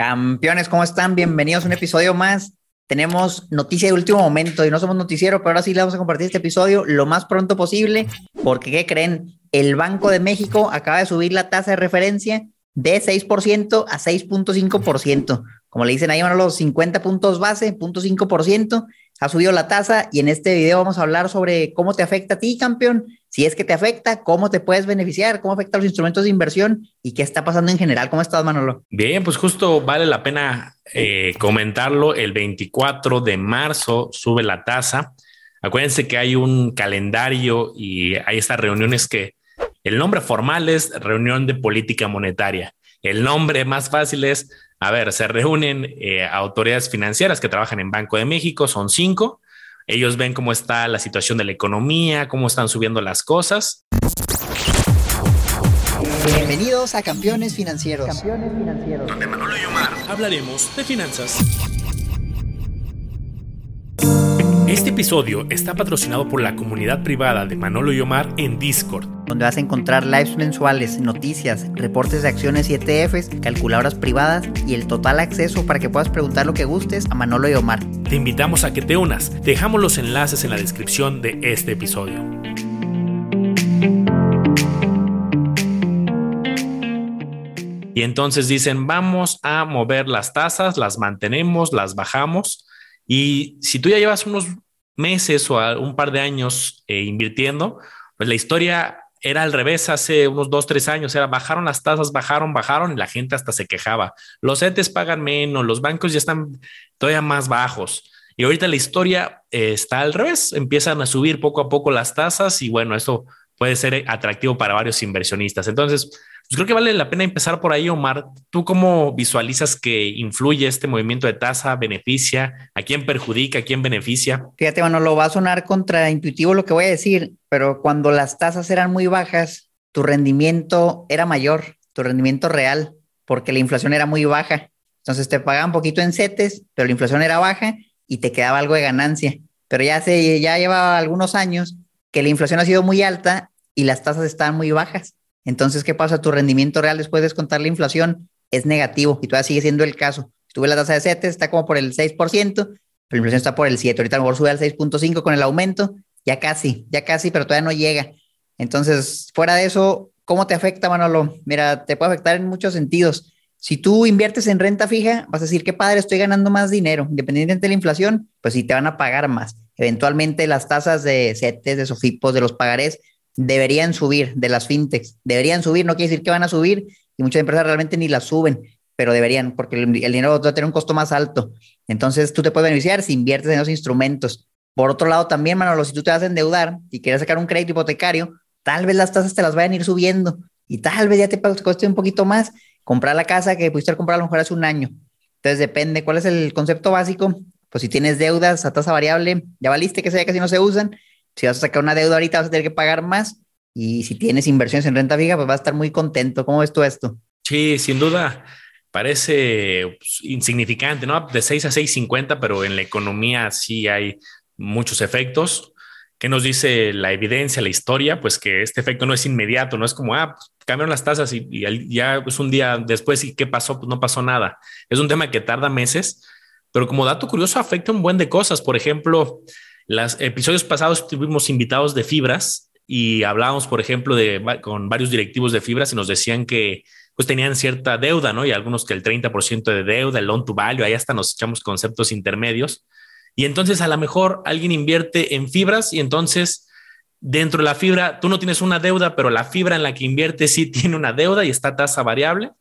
Campeones, ¿cómo están? Bienvenidos a un episodio más. Tenemos noticia de último momento y no somos noticiero, pero ahora sí le vamos a compartir este episodio lo más pronto posible, porque ¿qué creen? El Banco de México acaba de subir la tasa de referencia de 6% a 6.5%. Como le dicen ahí, van los 50 puntos base, 0.5%, ha subido la tasa y en este video vamos a hablar sobre cómo te afecta a ti, campeón, si es que te afecta, cómo te puedes beneficiar, cómo afecta a los instrumentos de inversión y qué está pasando en general. ¿Cómo estás, Manolo? Bien, pues justo vale la pena eh, comentarlo. El 24 de marzo sube la tasa. Acuérdense que hay un calendario y hay estas reuniones que el nombre formal es reunión de política monetaria. El nombre más fácil es, a ver, se reúnen eh, autoridades financieras que trabajan en Banco de México, son cinco, ellos ven cómo está la situación de la economía, cómo están subiendo las cosas. Bienvenidos a Campeones Financieros. Campeones Financieros. Donde Manolo y Omar hablaremos de finanzas. Este episodio está patrocinado por la comunidad privada de Manolo y Omar en Discord, donde vas a encontrar lives mensuales, noticias, reportes de acciones y ETFs, calculadoras privadas y el total acceso para que puedas preguntar lo que gustes a Manolo y Omar. Te invitamos a que te unas. Dejamos los enlaces en la descripción de este episodio. Y entonces dicen, vamos a mover las tasas, las mantenemos, las bajamos y si tú ya llevas unos meses o un par de años eh, invirtiendo, pues la historia era al revés hace unos dos, tres años. Era bajaron las tasas, bajaron, bajaron y la gente hasta se quejaba. Los ETEs pagan menos, los bancos ya están todavía más bajos. Y ahorita la historia eh, está al revés. Empiezan a subir poco a poco las tasas y bueno, eso puede ser atractivo para varios inversionistas. Entonces, pues creo que vale la pena empezar por ahí, Omar. ¿Tú cómo visualizas que influye este movimiento de tasa? ¿Beneficia? ¿A quién perjudica? ¿A quién beneficia? Fíjate, bueno, lo va a sonar contraintuitivo lo que voy a decir, pero cuando las tasas eran muy bajas, tu rendimiento era mayor, tu rendimiento real, porque la inflación era muy baja. Entonces te pagaban poquito en CETES, pero la inflación era baja y te quedaba algo de ganancia. Pero ya, se, ya lleva algunos años que la inflación ha sido muy alta y las tasas están muy bajas. Entonces, ¿qué pasa? Tu rendimiento real después de descontar la inflación es negativo y todavía sigue siendo el caso. Tuve la tasa de CETES, está como por el 6%, pero la inflación está por el 7%. Ahorita a lo mejor sube al 6.5% con el aumento, ya casi, ya casi, pero todavía no llega. Entonces, fuera de eso, ¿cómo te afecta, Manolo? Mira, te puede afectar en muchos sentidos. Si tú inviertes en renta fija, vas a decir, qué padre, estoy ganando más dinero. Independientemente de la inflación, pues sí te van a pagar más. Eventualmente las tasas de CETES, de SOFIPOS, de los pagarés, deberían subir de las fintechs, deberían subir, no quiere decir que van a subir y muchas empresas realmente ni las suben, pero deberían, porque el, dinero va a tener un costo más alto. Entonces tú te puedes beneficiar si inviertes en esos instrumentos. Por otro lado, también, Manolo, si tú te vas a endeudar y quieres sacar un crédito hipotecario, tal vez las tasas te las vayan a ir subiendo y tal vez ya te cueste un poquito más comprar la casa que pudiste comprar a lo mejor hace un año. Entonces depende cuál es el concepto básico. Pues si tienes deudas a tasa variable, ya valiste que sea casi no se usan si vas a sacar una deuda ahorita vas a tener que pagar más y si tienes inversiones en renta fija, pues vas a estar muy contento. ¿Cómo ves tú esto? Sí, sin duda parece pues, insignificante, ¿no? De 6 a 6.50, pero en la economía sí hay muchos efectos. ¿Qué nos dice la evidencia, la historia? Pues que este efecto no es inmediato, no es como, ah, pues, cambiaron las tasas y, ya es pues, un día después y qué pasó, pues no pasó nada. Es un tema que tarda meses, pero como dato curioso afecta un buen de cosas. Por ejemplo, los episodios pasados tuvimos invitados de fibras y hablábamos, por ejemplo, de, con varios directivos de fibras y nos decían que pues tenían cierta deuda, ¿no? Y algunos que el 30% de deuda, el loan to value, ahí hasta nos echamos conceptos intermedios. Y entonces a lo mejor alguien invierte en fibras y entonces dentro de la fibra tú no tienes una deuda, pero la fibra en la que invierte sí tiene una deuda y está tasa variable.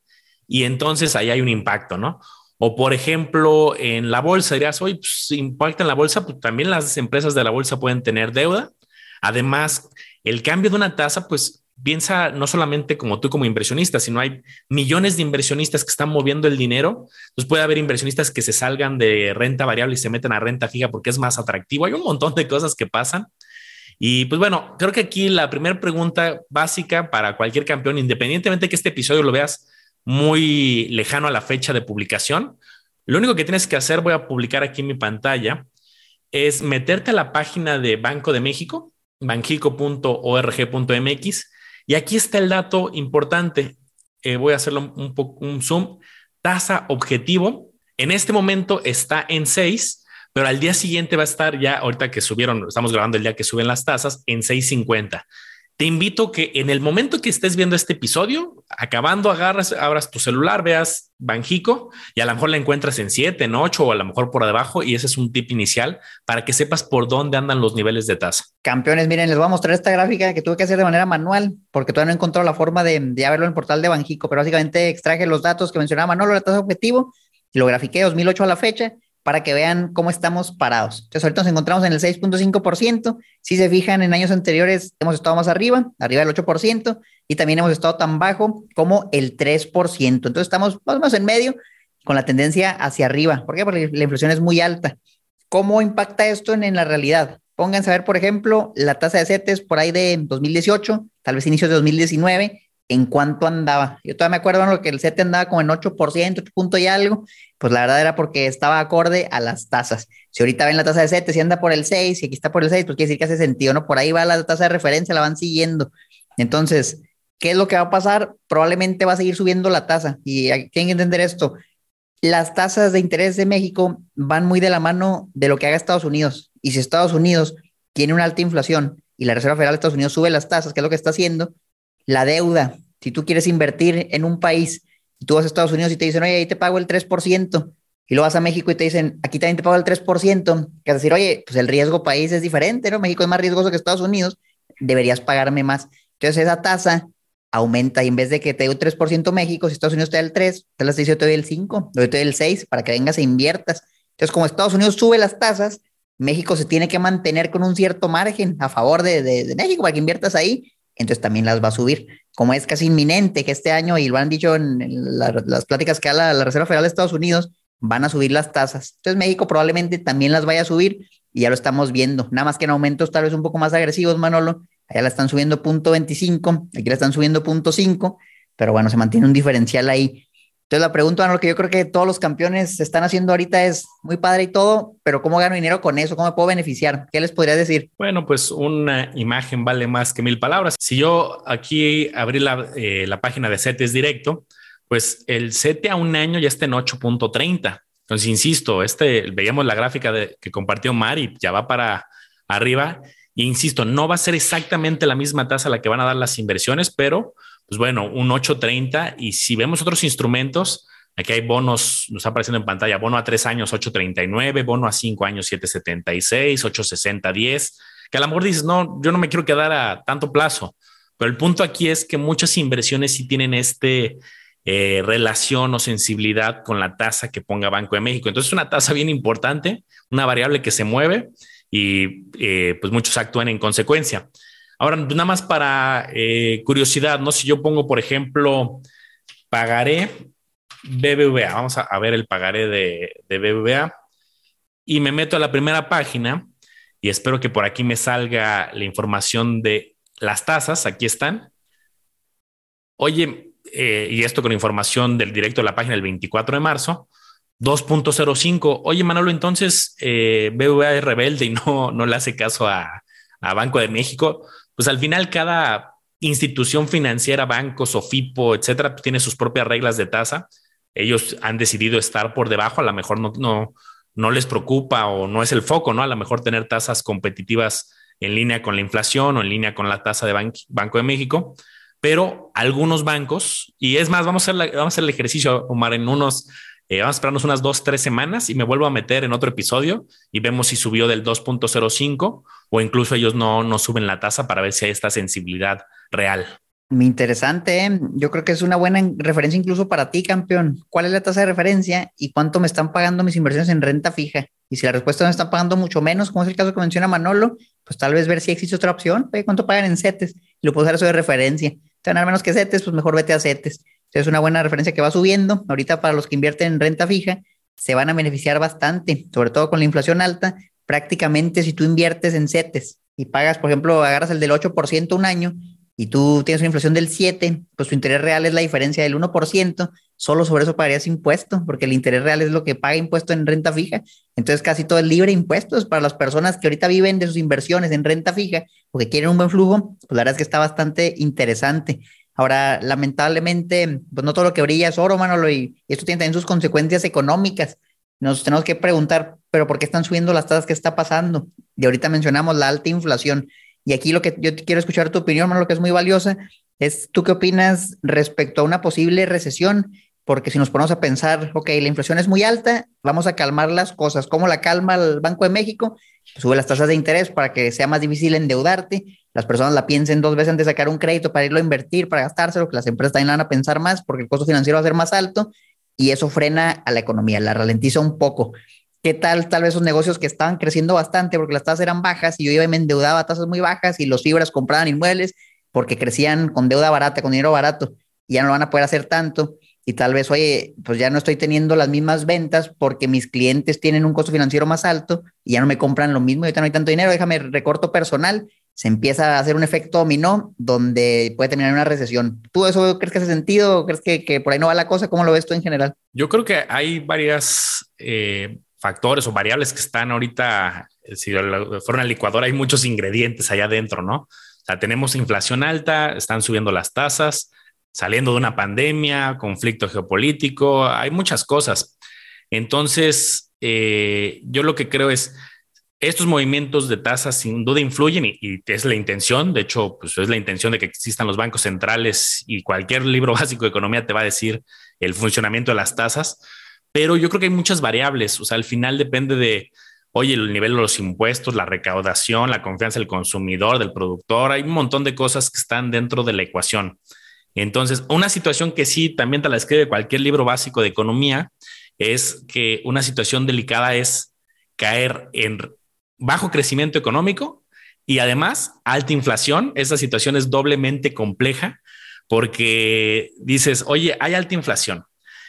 Y entonces ahí hay un impacto, ¿no? O por ejemplo, en la bolsa dirás, oye, pues impacta en la bolsa, pues también las empresas de la bolsa pueden tener deuda. Además, el cambio de una tasa, pues piensa no solamente como tú como inversionista, sino hay millones de inversionistas que están moviendo el dinero. Entonces puede haber inversionistas que se salgan de renta variable y se meten a renta fija porque es más atractivo. Hay un montón de cosas que pasan. Y pues bueno, creo que aquí la primera pregunta básica para cualquier campeón, independientemente de que este episodio lo veas muy lejano a la fecha de publicación. Lo único que tienes que hacer, voy a publicar aquí en mi pantalla, es meterte a la página de Banco de México, banjico.org.mx, y aquí está el dato importante. Eh, voy a hacerlo un poco un zoom. tasa objetivo en este momento está en 6, pero al día siguiente va a estar ya, ahorita que subieron, estamos grabando el día que suben las tasas, en 6.50 te invito que en el momento que estés viendo este episodio, acabando, agarras, abras tu celular, veas Banjico y a lo mejor la encuentras en 7, en 8 o a lo mejor por debajo. Y ese es un tip inicial para que sepas por dónde andan los niveles de tasa. Campeones, miren, les voy a mostrar esta gráfica que tuve que hacer de manera manual porque todavía no encontrado la forma de, de verlo en el portal de Banjico, pero básicamente extraje los datos que mencionaba Manolo, la tasa objetivo, lo grafiqué 2008 a la fecha para que vean cómo estamos parados. Entonces, ahorita nos encontramos en el 6.5%. Si se fijan, en años anteriores hemos estado más arriba, arriba del 8%, y también hemos estado tan bajo como el 3%. Entonces, estamos más o menos en medio con la tendencia hacia arriba. ¿Por qué? Porque la inflación es muy alta. ¿Cómo impacta esto en, en la realidad? Pónganse a ver, por ejemplo, la tasa de CETES por ahí de 2018, tal vez inicios de 2019, en cuánto andaba. Yo todavía me acuerdo lo que el CETE andaba como en 8%, 8 punto y algo, pues la verdad era porque estaba acorde a las tasas. Si ahorita ven la tasa de CETES si anda por el 6 y aquí está por el 6, pues quiere decir que hace sentido, ¿no? Por ahí va la tasa de referencia, la van siguiendo. Entonces, ¿qué es lo que va a pasar? Probablemente va a seguir subiendo la tasa y tienen que entender esto. Las tasas de interés de México van muy de la mano de lo que haga Estados Unidos. Y si Estados Unidos tiene una alta inflación y la Reserva Federal de Estados Unidos sube las tasas, que es lo que está haciendo, la deuda, si tú quieres invertir en un país y tú vas a Estados Unidos y te dicen, oye, ahí te pago el 3%, y luego vas a México y te dicen, aquí también te pago el 3%, que es decir, oye, pues el riesgo país es diferente, ¿no? México es más riesgoso que Estados Unidos, deberías pagarme más. Entonces esa tasa aumenta y en vez de que te dé un 3% México, si Estados Unidos te da el 3, te las dice yo te doy el 5, yo te doy el 6 para que vengas e inviertas. Entonces, como Estados Unidos sube las tasas, México se tiene que mantener con un cierto margen a favor de, de, de México para que inviertas ahí entonces también las va a subir. Como es casi inminente que este año, y lo han dicho en, las pláticas que da la, Reserva Federal de Estados Unidos, van a subir las tasas. Entonces México probablemente también las vaya a subir y ya lo estamos viendo. Nada más que en aumentos tal vez un poco más agresivos, Manolo. Allá la están subiendo punto 25, aquí la están subiendo punto 5, pero bueno, se mantiene un diferencial ahí. Entonces la pregunta, lo que yo creo que todos los campeones están haciendo ahorita es muy padre y todo, pero ¿cómo gano dinero con eso? ¿Cómo me puedo beneficiar? ¿Qué les podría decir? Bueno, pues una imagen vale más que mil palabras. Si yo aquí abrí la, eh, la página de CETES directo, pues el CETE a un año ya está en 8.30. Entonces, insisto, este, veíamos la gráfica de, que compartió Mari, ya va para arriba. E insisto, no va a ser exactamente la misma tasa la que van a dar las inversiones, pero pues bueno, un 830 y si vemos otros instrumentos, aquí hay bonos, nos está apareciendo en pantalla, bono a tres años 839, bono a cinco años 776, 860, 10, que a lo mejor dices, no, yo no me quiero quedar a tanto plazo, pero el punto aquí es que muchas inversiones sí tienen este eh, relación o sensibilidad con la tasa que ponga Banco de México. Entonces es una tasa bien importante, una variable que se mueve y eh, pues muchos actúan en consecuencia. Ahora, nada más para eh, curiosidad, ¿no? Si yo pongo, por ejemplo, pagaré BBVA, vamos a, ver el pagaré de, de, BBVA y me meto a la primera página y espero que por aquí me salga la información de las tasas, aquí están. Oye, eh, y esto con información del directo de la página del 24 de marzo, 2.05. Oye, Manolo, entonces eh, BBVA es rebelde y no, no le hace caso a, a Banco de México pues al final cada institución financiera, banco, Sofipo, etcétera, pues, tiene sus propias reglas de tasa. Ellos han decidido estar por debajo, a lo mejor no, no, no les preocupa o no es el foco, ¿no? A lo mejor tener tasas competitivas en línea con la inflación o en línea con la tasa de Banco de México, pero algunos bancos, y es más, vamos a hacer, vamos a hacer el ejercicio, Omar, en unos eh, vamos a esperarnos unas dos, tres semanas y me vuelvo a meter en otro episodio y vemos si subió del 2.05 o incluso ellos no, no suben la tasa para ver si hay esta sensibilidad real. Interesante. ¿eh? Yo creo que es una buena referencia incluso para ti, campeón. ¿Cuál es la tasa de referencia y cuánto me están pagando mis inversiones en renta fija? Y si la respuesta me están pagando mucho menos, como es el caso que menciona Manolo, pues tal vez ver si existe otra opción. ¿Cuánto pagan en CETES? Y lo puedo usar eso de referencia. Van menos que CETES, pues mejor vete a CETES. Es una buena referencia que va subiendo. Ahorita para los que invierten en renta fija, se van a beneficiar bastante, sobre todo con la inflación alta. Prácticamente si tú inviertes en CETES y pagas, por ejemplo, agarras el del 8% un año y tú tienes una inflación del 7, pues tu interés real es la diferencia del 1%, solo sobre eso pagarías impuesto, porque el interés real es lo que paga impuesto en renta fija. Entonces casi todo es libre impuestos para las personas que ahorita viven de sus inversiones en renta fija o que quieren un buen flujo, pues la verdad es que está bastante interesante. Ahora, lamentablemente, pues no todo lo que brilla es oro, Manolo, y, esto tiene también sus consecuencias económicas. Nos tenemos que preguntar, pero ¿por qué están subiendo las tasas? ¿Qué está pasando? Y ahorita mencionamos la alta inflación. Y aquí lo que yo quiero escuchar tu opinión, Manolo, que es muy valiosa, es tú qué opinas respecto a una posible recesión porque si nos ponemos a pensar, ok, la inflación es muy alta, vamos a calmar las cosas. ¿Cómo la calma el Banco de México? Sube las tasas de interés para que sea más difícil endeudarte, las personas la piensen dos veces antes de sacar un crédito para irlo a invertir, para gastárselo, que las empresas también la van a pensar más porque el costo financiero va a ser más alto y eso frena a la economía, la ralentiza un poco. ¿Qué tal tal vez esos negocios que estaban creciendo bastante porque las tasas eran bajas y yo iba y me endeudaba a tasas muy bajas y los fibras compraban inmuebles porque crecían con deuda barata, con dinero barato y ya no lo van a poder hacer tanto? y tal vez, oye, pues ya no estoy teniendo las mismas ventas porque mis clientes tienen un costo financiero más alto y ya no me compran lo mismo, y ahorita no hay tanto dinero, déjame recorto personal, se empieza a hacer un efecto dominó donde puede terminar una recesión. ¿Tú eso crees que hace sentido? ¿Crees que, por ahí no va la cosa? ¿Cómo lo ves tú en general? Yo creo que hay varias eh, factores o variables que están ahorita, si fuera una licuadora, hay muchos ingredientes allá adentro, ¿no? O sea, tenemos inflación alta, están subiendo las tasas, saliendo de una pandemia, conflicto geopolítico, hay muchas cosas. Entonces, eh, yo lo que creo es, estos movimientos de tasas sin duda influyen y, es la intención, de hecho, pues es la intención de que existan los bancos centrales y cualquier libro básico de economía te va a decir el funcionamiento de las tasas, pero yo creo que hay muchas variables, o sea, al final depende de, oye, el nivel de los impuestos, la recaudación, la confianza del consumidor, del productor, hay un montón de cosas que están dentro de la ecuación. Entonces, una situación que sí también te la escribe cualquier libro básico de economía es que una situación delicada es caer en bajo crecimiento económico y además alta inflación. Esa situación es doblemente compleja porque dices, oye, hay alta inflación.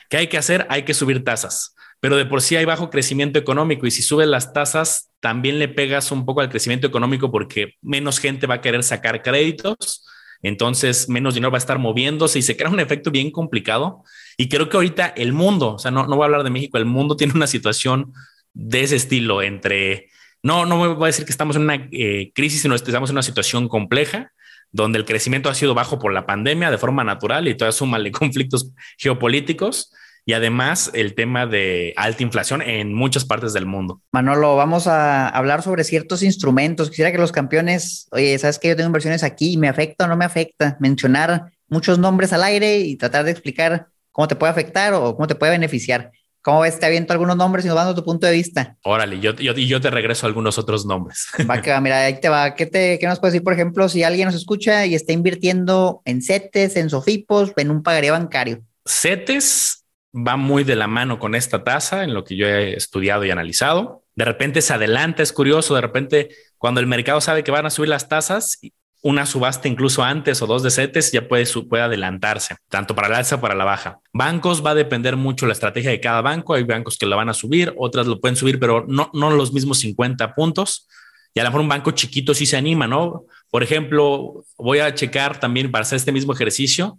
¿Qué hay que hacer? Hay que subir tasas. Pero de por sí hay bajo crecimiento económico y si subes las tasas, también le pegas un poco al crecimiento económico porque menos gente va a querer sacar créditos entonces menos dinero va a estar moviéndose y se crea un efecto bien complicado. Y creo que ahorita el mundo, o sea, no, no voy a hablar de México, el mundo tiene una situación de ese estilo entre, no, no me voy a decir que estamos en una eh, crisis, sino que estamos en una situación compleja donde el crecimiento ha sido bajo por la pandemia de forma natural y toda suma de conflictos geopolíticos y además el tema de alta inflación en muchas partes del mundo. Manolo, vamos a hablar sobre ciertos instrumentos. Quisiera que los campeones, oye, sabes que yo tengo inversiones aquí, ¿me afecta o no me afecta? Mencionar muchos nombres al aire y tratar de explicar cómo te puede afectar o cómo te puede beneficiar. ¿Cómo ves? Te aviento algunos nombres y nos dando tu punto de vista. Órale, yo, yo, yo te regreso algunos otros nombres. Va que va, mira, ahí te va. ¿Qué, te, ¿Qué nos puedes decir, por ejemplo, si alguien nos escucha y está invirtiendo en CETES, en SOFIPOS, en un pagaría bancario? CETES va muy de la mano con esta tasa en lo que yo he estudiado y analizado. De repente se adelanta, es curioso, de repente cuando el mercado sabe que van a subir las tasas, una subasta incluso antes o dos de CETES ya puede, puede adelantarse, tanto para la alza como para la baja. Bancos va a depender mucho la estrategia de cada banco. Hay bancos que lo van a subir, otras lo pueden subir, pero no, no los mismos 50 puntos. Y a lo mejor un banco chiquito sí se anima, ¿no? Por ejemplo, voy a checar también para hacer este mismo ejercicio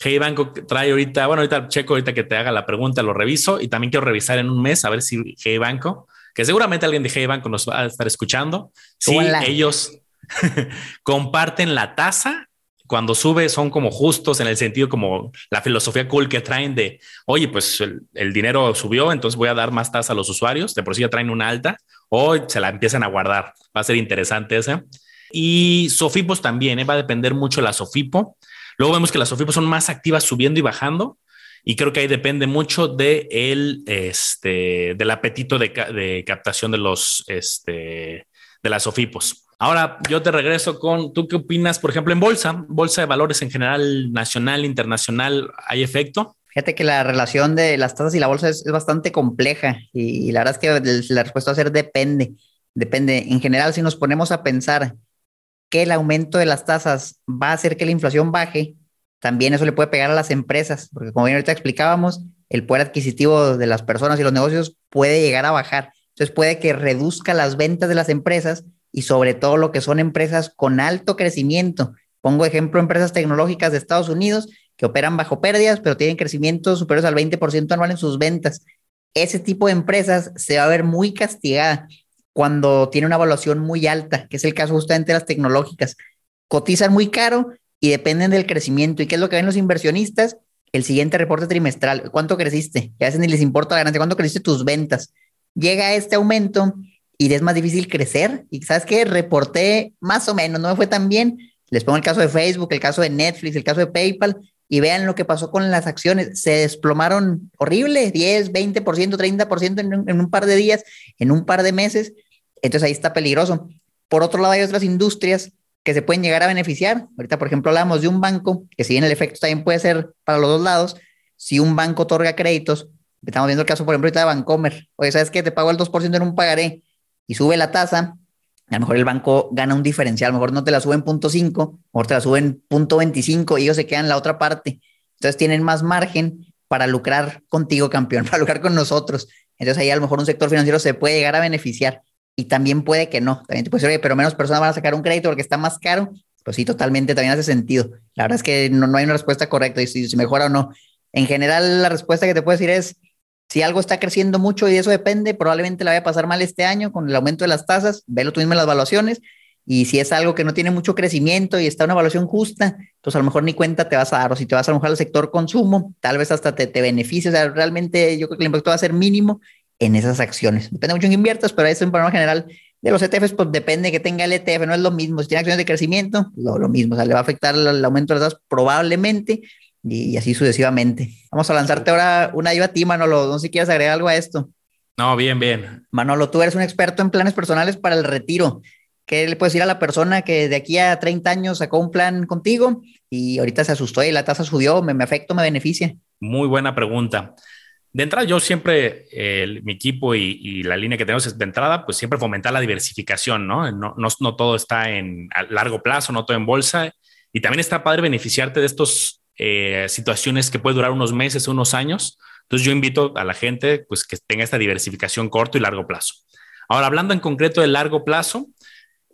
Hey Banco trae ahorita, bueno, ahorita checo ahorita que te haga la pregunta, lo reviso y también quiero revisar en un mes a ver si Hey Banco, que seguramente alguien de Hey Banco nos va a estar escuchando, si ellos comparten la tasa cuando sube son como justos en el sentido como la filosofía cool que traen de, oye, pues el, dinero subió, entonces voy a dar más tasa a los usuarios, de por sí ya traen una alta, o se la empiezan a guardar. Va a ser interesante ese. Y Sofipos también, ¿eh? va a depender mucho la Sofipo. Luego vemos que las SOFIPOS son más activas subiendo y bajando. Y creo que ahí depende mucho este, del apetito de, captación de los este, de las SOFIPOS. Ahora yo te regreso con, ¿tú qué opinas, por ejemplo, en bolsa? Bolsa de valores en general, nacional, internacional, ¿hay efecto? Fíjate que la relación de las tasas y la bolsa es, bastante compleja y, la verdad es que la respuesta va a ser depende. Depende. En general, si nos ponemos a pensar que el aumento de las tasas va a hacer que la inflación baje, también eso le puede pegar a las empresas, porque como bien ahorita explicábamos, el poder adquisitivo de las personas y los negocios puede llegar a bajar. Entonces puede que reduzca las ventas de las empresas y sobre todo lo que son empresas con alto crecimiento. Pongo ejemplo empresas tecnológicas de Estados Unidos que operan bajo pérdidas, pero tienen crecimientos superiores al 20% anual en sus ventas. Ese tipo de empresas se va a ver muy castigada cuando tiene una evaluación muy alta, que es el caso justamente de las tecnológicas. Cotizan muy caro, y dependen del crecimiento. ¿Y qué es lo que ven los inversionistas? El siguiente reporte trimestral. ¿Cuánto creciste? Que a ni les importa la ganancia. ¿Cuánto creciste tus ventas? Llega este aumento y es más difícil crecer. Y sabes qué? Reporté más o menos, no me fue tan bien. Les pongo el caso de Facebook, el caso de Netflix, el caso de PayPal y vean lo que pasó con las acciones. Se desplomaron horrible, 10, 20%, 30% en un, en un par de días, en un par de meses. Entonces ahí está peligroso. Por otro lado, hay otras industrias que se pueden llegar a beneficiar. Ahorita, por ejemplo, hablamos de un banco, que si bien el efecto también puede ser para los dos lados, si un banco otorga créditos, estamos viendo el caso, por ejemplo, ahorita de Bancomer, oye, ¿sabes qué? Te pago el 2% en un pagaré y sube la tasa, a lo mejor el banco gana un diferencial, a lo mejor no te la suben punto 5, a lo mejor te la suben punto 25 y ellos se quedan la otra parte. Entonces tienen más margen para lucrar contigo, campeón, para lucrar con nosotros. Entonces ahí a lo mejor un sector financiero se puede llegar a beneficiar y también puede que no. También te puede decir, pero menos personas van a sacar un crédito porque está más caro. Pues sí, totalmente, también hace sentido. La verdad es que no, no hay una respuesta correcta y si, si mejora o no. En general, la respuesta que te puedo decir es, si algo está creciendo mucho y eso depende, probablemente la vaya a pasar mal este año con el aumento de las tasas, velo tú mismo en las evaluaciones, y si es algo que no tiene mucho crecimiento y está una evaluación justa, pues a lo mejor ni cuenta te vas a dar, o si te vas a mejor al sector consumo, tal vez hasta te, te beneficie, o sea, realmente yo creo que el impacto va a ser mínimo en esas acciones. Depende mucho en inviertas, pero eso en panorama general de los ETFs, pues depende que tenga el ETF, no es lo mismo. Si tiene acciones de crecimiento, lo, lo mismo, o sea, le va a afectar el, el aumento de las tasas probablemente, y, así sucesivamente. Vamos a lanzarte ahora una ayuda a ti, Manolo. No sé si quieres agregar algo a esto. No, bien, bien. Manolo, tú eres un experto en planes personales para el retiro. ¿Qué le puedes decir a la persona que de aquí a 30 años sacó un plan contigo y ahorita se asustó y la tasa subió? ¿Me, me afecta o me beneficia? Muy buena pregunta. De entrada, yo siempre, eh, mi equipo y, y, la línea que tenemos es de entrada, pues siempre fomentar la diversificación, ¿no? No, no, no todo está en a largo plazo, no todo en bolsa. Y también está padre beneficiarte de estos eh, situaciones que puede durar unos meses, unos años. Entonces yo invito a la gente pues que tenga esta diversificación corto y largo plazo. Ahora, hablando en concreto de largo plazo,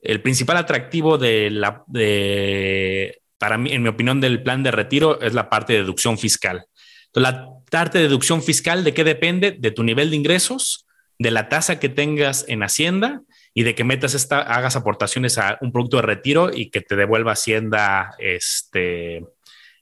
el principal atractivo de la, de, para mí, en mi opinión, del plan de retiro es la parte de deducción fiscal. Entonces, la parte de deducción fiscal, ¿de qué depende? De tu nivel de ingresos, de la tasa que tengas en Hacienda y de que metas esta, hagas aportaciones a un producto de retiro y que te devuelva Hacienda este,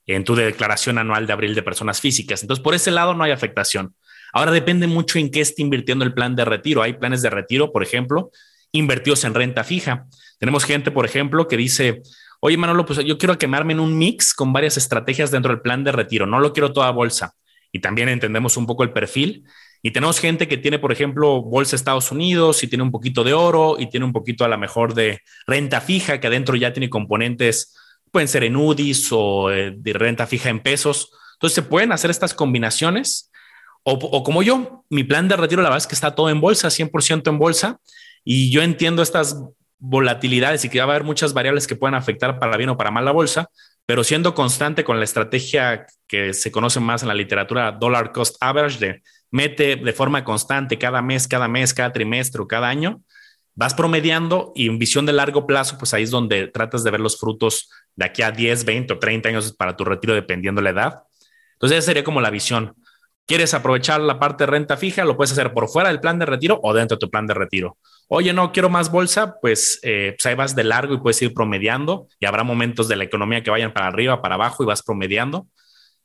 en tu declaración anual de abril de personas físicas. Entonces, por ese lado no hay afectación. Ahora depende mucho en qué esté invirtiendo el plan de retiro. Hay planes de retiro, por ejemplo, invertidos en renta fija. Tenemos gente, por ejemplo, que dice, oye Manolo, pues yo quiero quemarme en un mix con varias estrategias dentro del plan de retiro. No lo quiero toda bolsa. Y también entendemos un poco el perfil. Y tenemos gente que tiene, por ejemplo, bolsa Estados Unidos y tiene un poquito de oro y tiene un poquito a lo mejor de renta fija, que adentro ya tiene componentes pueden ser en UDIs o eh, de renta fija en pesos. Entonces se pueden hacer estas combinaciones. O, o, como yo, mi plan de retiro, la verdad es que está todo en bolsa, 100% en bolsa. Y yo entiendo estas volatilidades y que va a haber muchas variables que pueden afectar para bien o para mal la bolsa, pero siendo constante con la estrategia que se conoce más en la literatura dollar cost average, de mete de forma constante cada mes, cada mes, cada trimestre o cada año, vas promediando y en visión de largo plazo, pues ahí es donde tratas de ver los frutos de aquí a 10, 20 o 30 años para tu retiro, dependiendo la edad. Entonces, esa sería como la visión. ¿Quieres aprovechar la parte de renta fija? Lo puedes hacer por fuera del plan de retiro o dentro de tu plan de retiro. Oye, no quiero más bolsa, pues, eh, pues ahí vas de largo y puedes ir promediando y habrá momentos de la economía que vayan para arriba, para abajo y vas promediando.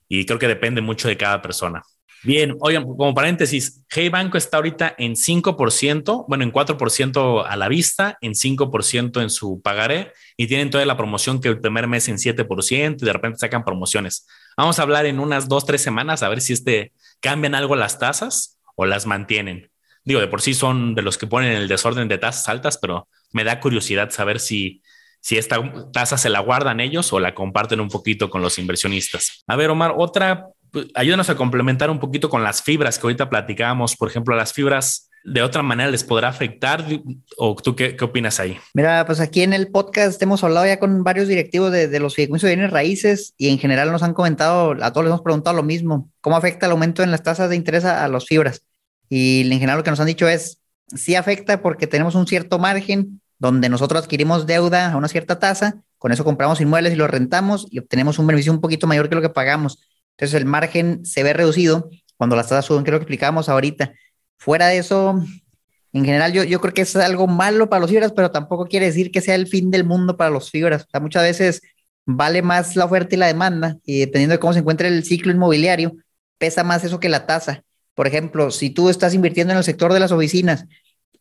Y creo que depende mucho de cada persona. Bien, oigan, como paréntesis, Hey Banco está ahorita en 5%, bueno, en 4% a la vista, en 5% en su pagaré y tienen toda la promoción que el primer mes en 7% y de repente sacan promociones. Vamos a hablar en unas dos, tres semanas a ver si este cambian algo las tasas o las mantienen. Digo, de por sí son de los que ponen el desorden de tasas altas, pero me da curiosidad saber si, si esta tasa se la guardan ellos o la comparten un poquito con los inversionistas. A ver, Omar, otra pues, ayúdanos a complementar un poquito con las fibras que ahorita platicábamos. Por ejemplo, las fibras de otra manera les podrá afectar o tú qué, qué, opinas ahí? Mira, pues aquí en el podcast hemos hablado ya con varios directivos de, de los fideicomisos de bienes raíces y en general nos han comentado, a todos les hemos preguntado lo mismo, ¿cómo afecta el aumento en las tasas de interés a, a las fibras? Y en general lo que nos han dicho es, sí afecta porque tenemos un cierto margen donde nosotros adquirimos deuda a una cierta tasa, con eso compramos inmuebles y los rentamos y obtenemos un beneficio un poquito mayor que lo que pagamos entonces el margen se ve reducido cuando las tasas suben, creo que explicábamos ahorita. Fuera de eso, en general yo, yo creo que es algo malo para los fibras, pero tampoco quiere decir que sea el fin del mundo para los fibras. O sea, muchas veces vale más la oferta y la demanda, y dependiendo de cómo se encuentre el ciclo inmobiliario, pesa más eso que la tasa. Por ejemplo, si tú estás invirtiendo en el sector de las oficinas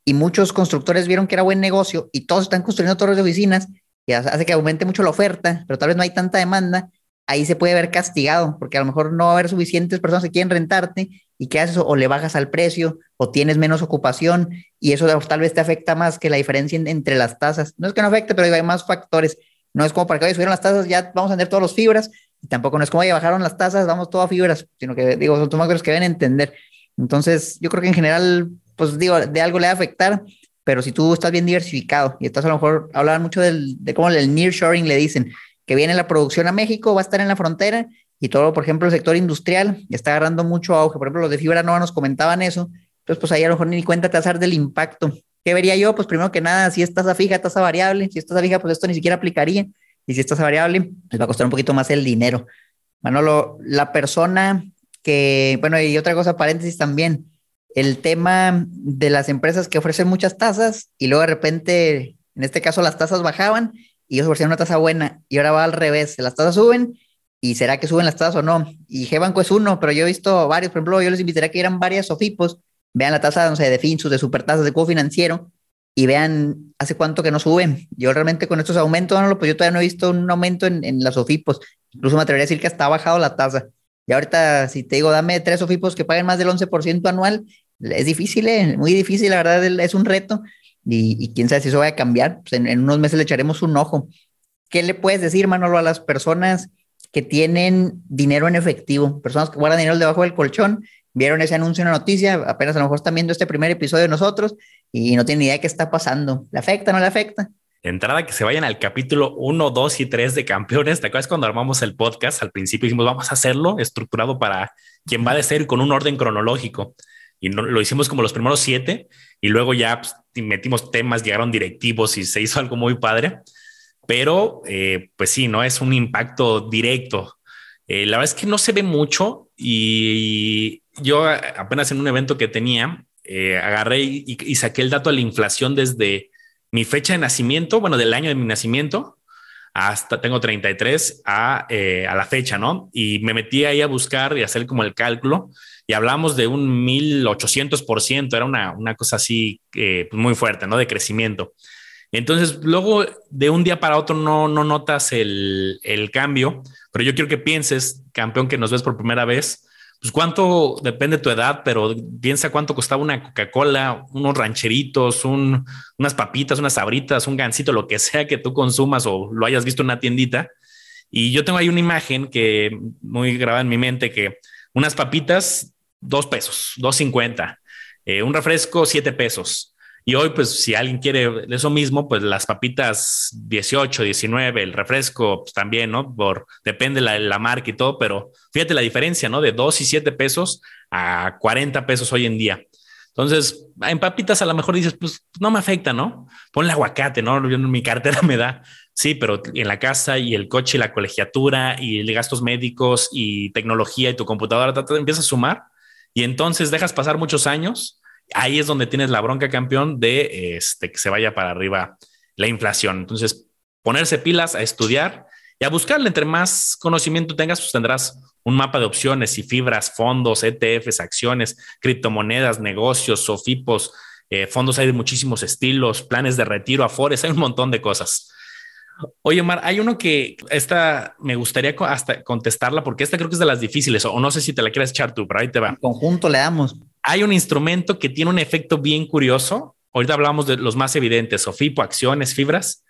y muchos constructores vieron que era buen negocio y todos están construyendo torres de oficinas, y hace que aumente mucho la oferta, pero tal vez no hay tanta demanda, ahí se puede ver castigado, porque a lo mejor no va a haber suficientes personas que quieren rentarte y qué haces o le bajas al precio o tienes menos ocupación y eso tal vez te afecta más que la diferencia entre las tasas. No es que no afecte, pero hay más factores. No es como para que hoy subieron las tasas, ya vamos a tener todos los fibras y tampoco no es como ya bajaron las tasas, vamos todo a fibras, sino que digo, son factores que deben entender. Entonces, yo creo que en general, pues digo, de algo le va a afectar, pero si tú estás bien diversificado y estás a lo mejor hablar mucho de cómo el nearshoring le dicen, que viene la producción a México, va a estar en la frontera y todo, por ejemplo, el sector industrial está agarrando mucho auge. Por ejemplo, los de fibra no nos comentaban eso. Entonces, pues ahí a lo mejor ni cuenta te del impacto. ¿Qué vería yo? Pues primero que nada, si es tasa fija, tasa variable. Si es tasa fija, pues esto ni siquiera aplicaría. Y si es tasa variable, les va a costar un poquito más el dinero. Manolo, la persona que, bueno, y otra cosa, paréntesis también, el tema de las empresas que ofrecen muchas tasas y luego de repente, en este caso, las tasas bajaban y ellos ofrecían una tasa buena y ahora va al revés, las tasas suben y será que suben las tasas o no. Y G-Banco es uno, pero yo he visto varios, por ejemplo, yo les invitaría que eran varias SOFIPOS, vean la tasa, no sé, de Finsus, de supertasas, de cubo financiero y vean hace cuánto que no suben. Yo realmente con estos aumentos, pues yo todavía no he visto un aumento en, en las SOFIPOS. Incluso me atrevería a decir que hasta ha bajado la tasa. Y ahorita, si te digo, dame tres SOFIPOS que paguen más del 11% anual, es difícil, ¿eh? muy difícil, la verdad es un reto y, quién sabe si eso va a cambiar. Pues en, unos meses le echaremos un ojo. ¿Qué le puedes decir, Manolo, a las personas que tienen dinero en efectivo, personas que guardan dinero debajo del colchón, vieron ese anuncio en la noticia, apenas a lo mejor están viendo este primer episodio de nosotros y no tienen idea de qué está pasando. ¿Le afecta o no le afecta? entrada que se vayan al capítulo 1, 2 y 3 de Campeones. ¿Te acuerdas cuando armamos el podcast? Al principio dijimos, vamos a hacerlo estructurado para quien va a ser con un orden cronológico y no, lo hicimos como los primeros siete y luego ya pues, metimos temas, llegaron directivos y se hizo algo muy padre. Pero eh, pues sí, no es un impacto directo. Eh, la verdad es que no se ve mucho y yo apenas en un evento que tenía, eh, agarré y, saqué el dato de la inflación desde mi fecha de nacimiento, bueno, del año de mi nacimiento, hasta tengo 33 a, a la fecha, ¿no? Y me metí ahí a buscar y hacer como el cálculo y hablamos de un 1800%, era una, una cosa así eh, pues muy fuerte, ¿no? De crecimiento. Entonces, luego de un día para otro no, no notas el, el cambio, pero yo quiero que pienses, campeón que nos ves por primera vez, pues cuánto, depende de tu edad, pero piensa cuánto costaba una Coca-Cola, unos rancheritos, un, unas papitas, unas sabritas, un gansito, lo que sea que tú consumas o lo hayas visto en una tiendita. Y yo tengo ahí una imagen que muy grabada en mi mente que unas papitas dos pesos, dos cincuenta. Eh, un refresco, siete pesos. Y hoy, pues, si alguien quiere eso mismo, pues las papitas 18, 19, el refresco pues, también, ¿no? Por, depende la, la marca y todo, pero fíjate la diferencia, ¿no? De 2 y 7 pesos a 40 pesos hoy en día. Entonces, en papitas a lo mejor dices, pues no me afecta, ¿no? Ponle aguacate, ¿no? Mi cartera me da. Sí, pero en la casa y el coche y la colegiatura y gastos médicos y tecnología y tu computadora, empiezas a sumar y entonces dejas pasar muchos años. Ahí es donde tienes la bronca campeón de este, que se vaya para arriba la inflación. Entonces, ponerse pilas a estudiar y a buscarle. Entre más conocimiento tengas, pues tendrás un mapa de opciones y fibras, fondos, ETFs, acciones, criptomonedas, negocios, sofipos, eh, fondos hay de muchísimos estilos, planes de retiro, afores, hay un montón de cosas. Oye, Omar, hay uno que esta me gustaría hasta contestarla porque esta creo que es de las difíciles o no sé si te la quieres echar tú, pero ahí te va. Conjunto le damos. Hay un instrumento que tiene un efecto bien curioso. Ahorita hablamos de los más evidentes, SOFIPO, acciones, fibras,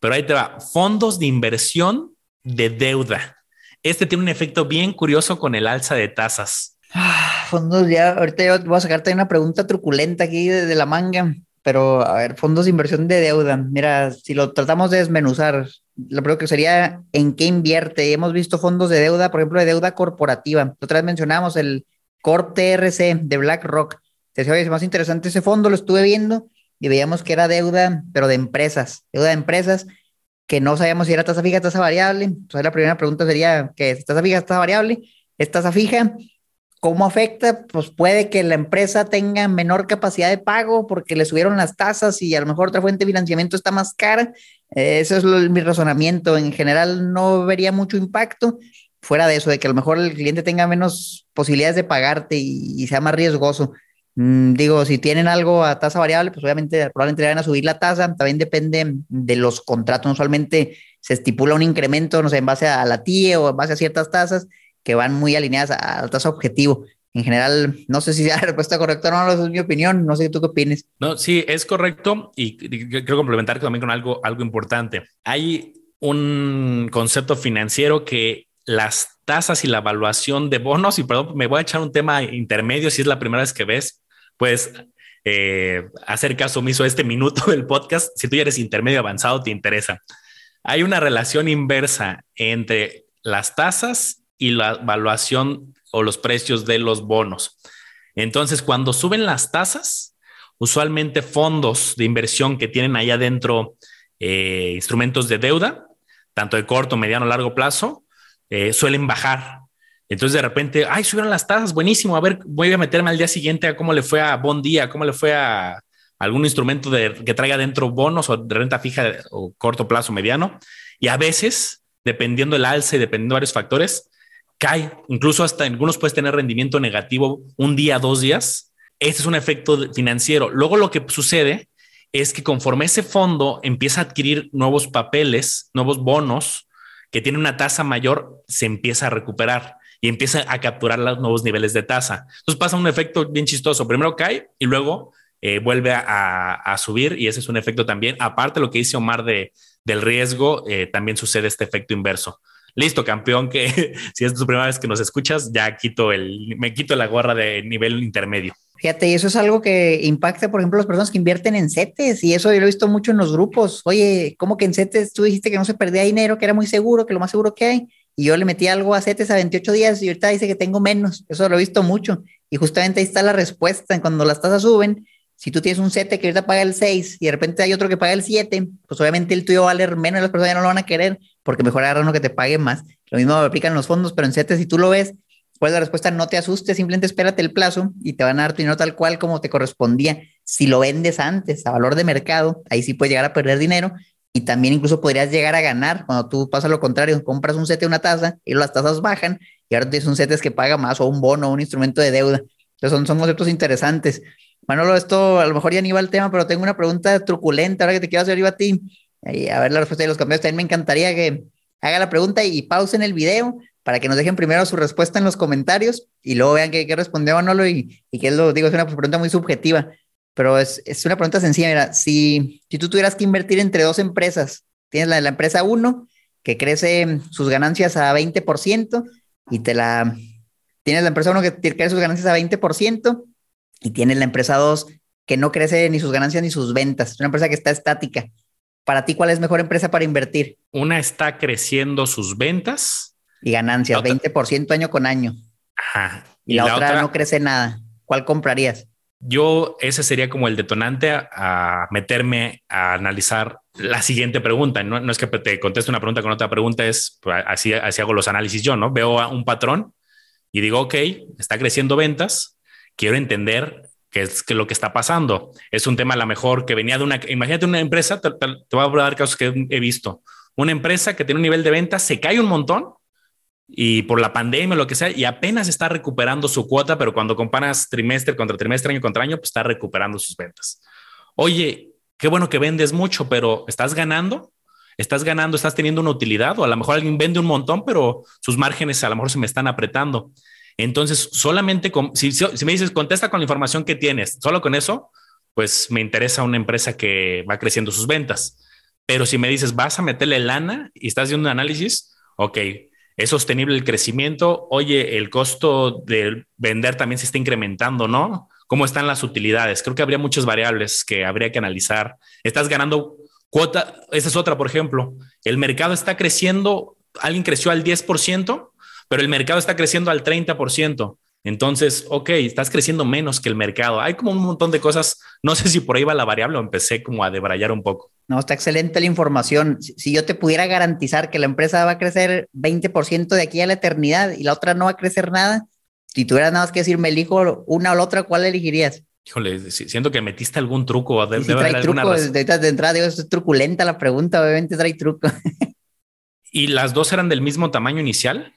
pero ahí te va. Fondos de inversión de deuda. Este tiene un efecto bien curioso con el alza de tasas. Ah, fondos, ya, ahorita voy a sacarte una pregunta truculenta aquí de la manga. Pero, a ver, fondos de inversión de deuda. Mira, si lo tratamos de desmenuzar, lo primero que sería en qué invierte. Hemos visto fondos de deuda, por ejemplo, de deuda corporativa. Otra vez mencionamos el Corp TRC de BlackRock. Te decía, oye, es más interesante ese fondo, lo estuve viendo y veíamos que era deuda, pero de empresas, deuda de empresas que no sabíamos si era tasa fija, tasa variable. Entonces, la primera pregunta sería, ¿qué es? ¿Tasa fija, tasa variable? ¿Es tasa fija? ¿Cómo afecta? Pues puede que la empresa tenga menor capacidad de pago porque le subieron las tasas y a lo mejor otra fuente de financiamiento está más cara. Eso es mi razonamiento. En general no vería mucho impacto fuera de eso, de que a lo mejor el cliente tenga menos posibilidades de pagarte y, sea más riesgoso. Mm, digo, si tienen algo a tasa variable, pues obviamente probablemente van a subir la tasa. También depende de los contratos. Usualmente se estipula un incremento, no sé, en base a la TIE o en base a ciertas tasas que van muy alineadas a la tasa objetivo. En general, no sé si sea la respuesta correcta o no es mi opinión, no sé tú qué opinas. No, sí, es correcto y quiero complementar también con algo, algo importante. Hay un concepto financiero que las tasas y la evaluación de bonos, y perdón, me voy a echar un tema intermedio si es la primera vez que ves, pues hacer caso omiso a este minuto del podcast. Si tú ya eres intermedio avanzado, te interesa. Hay una relación inversa entre las tasas y la evaluación o los precios de los bonos. Entonces, cuando suben las tasas, usualmente fondos de inversión que tienen ahí adentro eh, instrumentos de deuda, tanto de corto, mediano, largo plazo, eh, suelen bajar. Entonces de repente, ay, subieron las tasas, buenísimo, a ver, voy a meterme al día siguiente a cómo le fue a Bon Día, cómo le fue a algún instrumento de, que traiga dentro bonos o de renta fija o corto plazo, mediano. Y a veces, dependiendo del alza y dependiendo de varios factores, cae. Incluso hasta algunos puedes tener rendimiento negativo un día, dos días. Este es un efecto financiero. Luego lo que sucede es que conforme ese fondo empieza a adquirir nuevos papeles, nuevos bonos, que tiene una tasa mayor se empieza a recuperar y empieza a capturar los nuevos niveles de tasa. Entonces pasa un efecto bien chistoso. Primero cae y luego eh, vuelve a, subir y ese es un efecto también. Aparte lo que dice Omar de, del riesgo, eh, también sucede este efecto inverso. Listo, campeón, que si es tu primera vez que nos escuchas, ya quito el, me quito la gorra de nivel intermedio. Fíjate, y eso es algo que impacta, por ejemplo, las personas que invierten en CETES, y eso yo lo he visto mucho en los grupos. Oye, ¿cómo que en CETES tú dijiste que no se perdía dinero, que era muy seguro, que lo más seguro que hay? Y yo le metí algo a CETES a 28 días y ahorita dice que tengo menos. Eso lo he visto mucho. Y justamente ahí está la respuesta. Cuando las tasas suben, si tú tienes un CETE que ahorita paga el 6 y de repente hay otro que paga el 7, pues obviamente el tuyo va a valer menos y las personas ya no lo van a querer porque mejor agarrar uno que te pague más. Lo mismo aplican los fondos, pero en CETES, si tú lo ves, pues la respuesta no te asustes, simplemente espérate el plazo y te van a dar tu dinero tal cual como te correspondía. Si lo vendes antes a valor de mercado, ahí sí puedes llegar a perder dinero y también incluso podrías llegar a ganar cuando tú pasas lo contrario, compras un sete, una tasa y las tasas bajan y ahora tienes un sete que paga más o un bono o un instrumento de deuda. Entonces son, son conceptos interesantes. Manolo, esto a lo mejor ya ni va al tema, pero tengo una pregunta truculenta ahora que te quiero hacer yo a ti. Y a ver la respuesta de los campeones. También me encantaría que haga la pregunta y pausen el video para que nos dejen primero su respuesta en los comentarios y luego vean qué, qué respondió Manolo y, y qué es lo digo, es una pregunta muy subjetiva, pero es, es una pregunta sencilla. Mira, si, si tú tuvieras que invertir entre dos empresas, tienes la, la empresa 1 que crece sus ganancias a 20% y te la tienes la empresa 1 que crece sus ganancias a 20% y tienes la empresa 2 que no crece ni sus ganancias ni sus ventas, es una empresa que está estática. Para ti, ¿cuál es mejor empresa para invertir? Una está creciendo sus ventas y ganancias, 20% año con año. Ajá. Y, la, otra, no crece nada. ¿Cuál comprarías? Yo, ese sería como el detonante a, meterme a analizar la siguiente pregunta. No, no, es que te conteste una pregunta con otra pregunta, es pues, así, así hago los análisis yo, ¿no? Veo un patrón y digo, ok, está creciendo ventas, quiero entender qué es que lo que está pasando. Es un tema a lo mejor que venía de una, imagínate una empresa, te, te voy a dar casos que he visto, una empresa que tiene un nivel de ventas, se cae un montón y por la pandemia lo que sea, y apenas está recuperando su cuota, pero cuando comparas trimestre contra trimestre, año contra año, pues está recuperando sus ventas. Oye, qué bueno que vendes mucho, pero ¿estás ganando? ¿Estás ganando? ¿Estás teniendo una utilidad? O a lo mejor alguien vende un montón, pero sus márgenes a lo mejor se me están apretando. Entonces, solamente si, si me dices, contesta con la información que tienes, solo con eso, pues me interesa una empresa que va creciendo sus ventas. Pero si me dices, vas a meterle lana y estás haciendo un análisis, ok, es sostenible el crecimiento. Oye, el costo de vender también se está incrementando, ¿no? ¿Cómo están las utilidades? Creo que habría muchas variables que habría que analizar. Estás ganando cuota, esa es otra, por ejemplo. El mercado está creciendo, alguien creció al 10%, pero el mercado está creciendo al 30%. Entonces, ok, estás creciendo menos que el mercado. Hay como un montón de cosas. No sé si por ahí va la variable o empecé como a debrayar un poco. No, está excelente la información. Si, yo te pudiera garantizar que la empresa va a crecer 20% de aquí a la eternidad y la otra no va a crecer nada, si tuvieras nada más que decir, me elijo una o la otra, ¿cuál elegirías? Híjole, siento que metiste algún truco. De, sí, trae truco. De, de entrada, digo, es truculenta la pregunta, obviamente trae truco. ¿Y las dos eran del mismo tamaño inicial?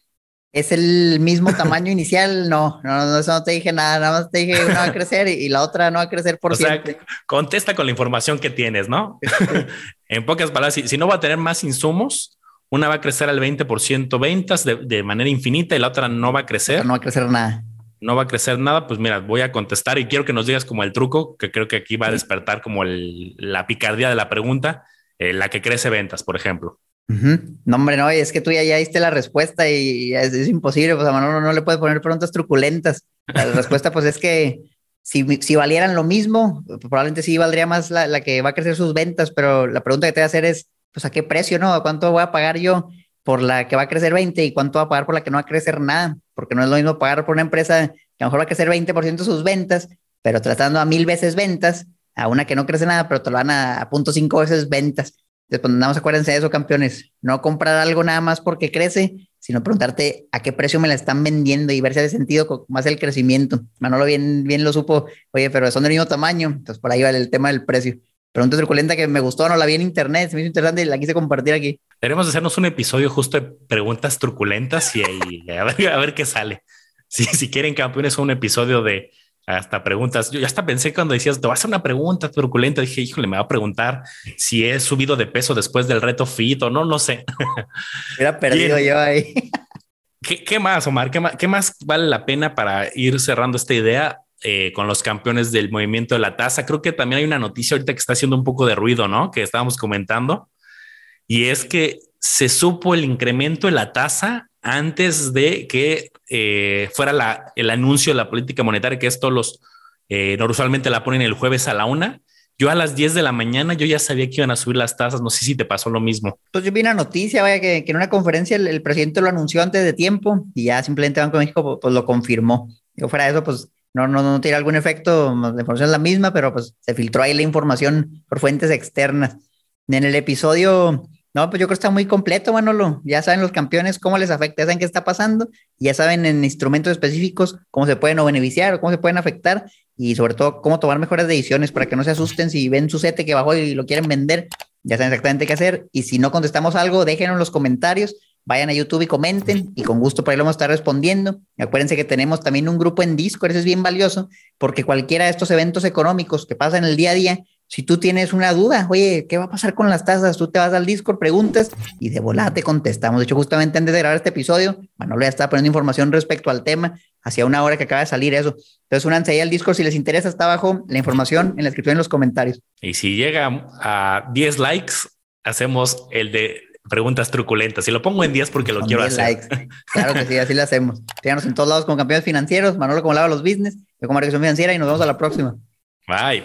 Es el mismo tamaño inicial, no, no, no, eso no te dije nada, nada más te dije una va a crecer y, la otra no va a crecer por o siempre. Sea, contesta con la información que tienes, ¿no? en pocas palabras, si, no va a tener más insumos, una va a crecer al 20% ventas de, de, manera infinita y la otra no va a crecer. No va a crecer nada no va a crecer nada, pues mira, voy a contestar y quiero que nos digas como el truco, que creo que aquí va a despertar como la picardía de la pregunta, eh, la que crece ventas, por ejemplo. No, hombre, no, es que tú ya, ya diste la respuesta y es, imposible, pues a Manolo no le puedes poner preguntas truculentas. La respuesta, pues es que si, si valieran lo mismo, probablemente sí valdría más la, la, que va a crecer sus ventas, pero la pregunta que te voy a hacer es, pues a qué precio, ¿no? ¿Cuánto voy a pagar yo por la que va a crecer 20 y cuánto va a pagar por la que no va a crecer nada? Porque no es lo mismo pagar por una empresa que a lo mejor va a crecer 20% de sus ventas, pero tratando a mil veces ventas, a una que no crece nada, pero te lo van a, a punto cinco veces ventas. Pues nada más acuérdense de eso, campeones. No comprar algo nada más porque crece, sino preguntarte a qué precio me la están vendiendo y ver si hace sentido más el crecimiento. Manolo bien, bien lo supo, oye, pero son del mismo tamaño, entonces por ahí va el tema del precio. Pregunta truculenta que me gustó, no la vi en internet, se me hizo interesante y la quise compartir aquí. Queremos hacernos un episodio justo de preguntas truculentas y, a, ver, a, ver, qué sale. Si, si quieren, campeones, un episodio de hasta preguntas. Yo ya hasta pensé cuando decías, te vas a hacer una pregunta truculenta. Dije, híjole, me va a preguntar si he subido de peso después del reto fit o no, no sé. Era perdido yo ahí. ¿Qué, más, Omar? ¿Qué más, vale la pena para ir cerrando esta idea eh, con los campeones del movimiento de la tasa? Creo que también hay una noticia ahorita que está haciendo un poco de ruido, ¿no? Que estábamos comentando. Y es que se supo el incremento de la tasa antes de que eh, fuera la, el anuncio de la política monetaria, que esto los eh, la ponen el jueves a la una. Yo a las 10 de la mañana yo ya sabía que iban a subir las tasas. No sé si te pasó lo mismo. Pues yo vi una noticia, vaya, que, en una conferencia el, presidente lo anunció antes de tiempo y ya simplemente Banco de México pues, pues lo confirmó. Yo fuera de eso, pues no, no, no tiene algún efecto, la información es la misma, pero pues se filtró ahí la información por fuentes externas. En el episodio no, pues yo creo que está muy completo, Manolo. Ya saben los campeones cómo les afecta, ya saben qué está pasando, ya saben en instrumentos específicos cómo se pueden o beneficiar o cómo se pueden afectar y sobre todo cómo tomar mejores decisiones para que no se asusten si ven su sete que bajó y lo quieren vender. Ya saben exactamente qué hacer. Y si no contestamos algo, déjenlo en los comentarios. Vayan a YouTube y comenten y con gusto por ahí lo vamos a estar respondiendo. Acuérdense que tenemos también un grupo en Discord, eso es bien valioso porque cualquiera de estos eventos económicos que pasan el día a día, si tú tienes una duda, oye, ¿qué va a pasar con las tasas? Tú te vas al Discord, preguntas y de volada te contestamos. De hecho, justamente antes de grabar este episodio, Manolo ya estaba poniendo información respecto al tema, hacía una hora que acaba de salir eso. Entonces, únanse ahí al Discord si les interesa, está abajo la información en la descripción en los comentarios. Y si llega a 10 likes, hacemos el de preguntas truculentas. Y lo pongo en 10 porque lo quiero hacer. Likes. Claro que sí, así lo hacemos. Síganos en todos lados con campeones financieros, Manolo como lava los business, yo como Dirección Financiera y nos vemos a la próxima. Bye.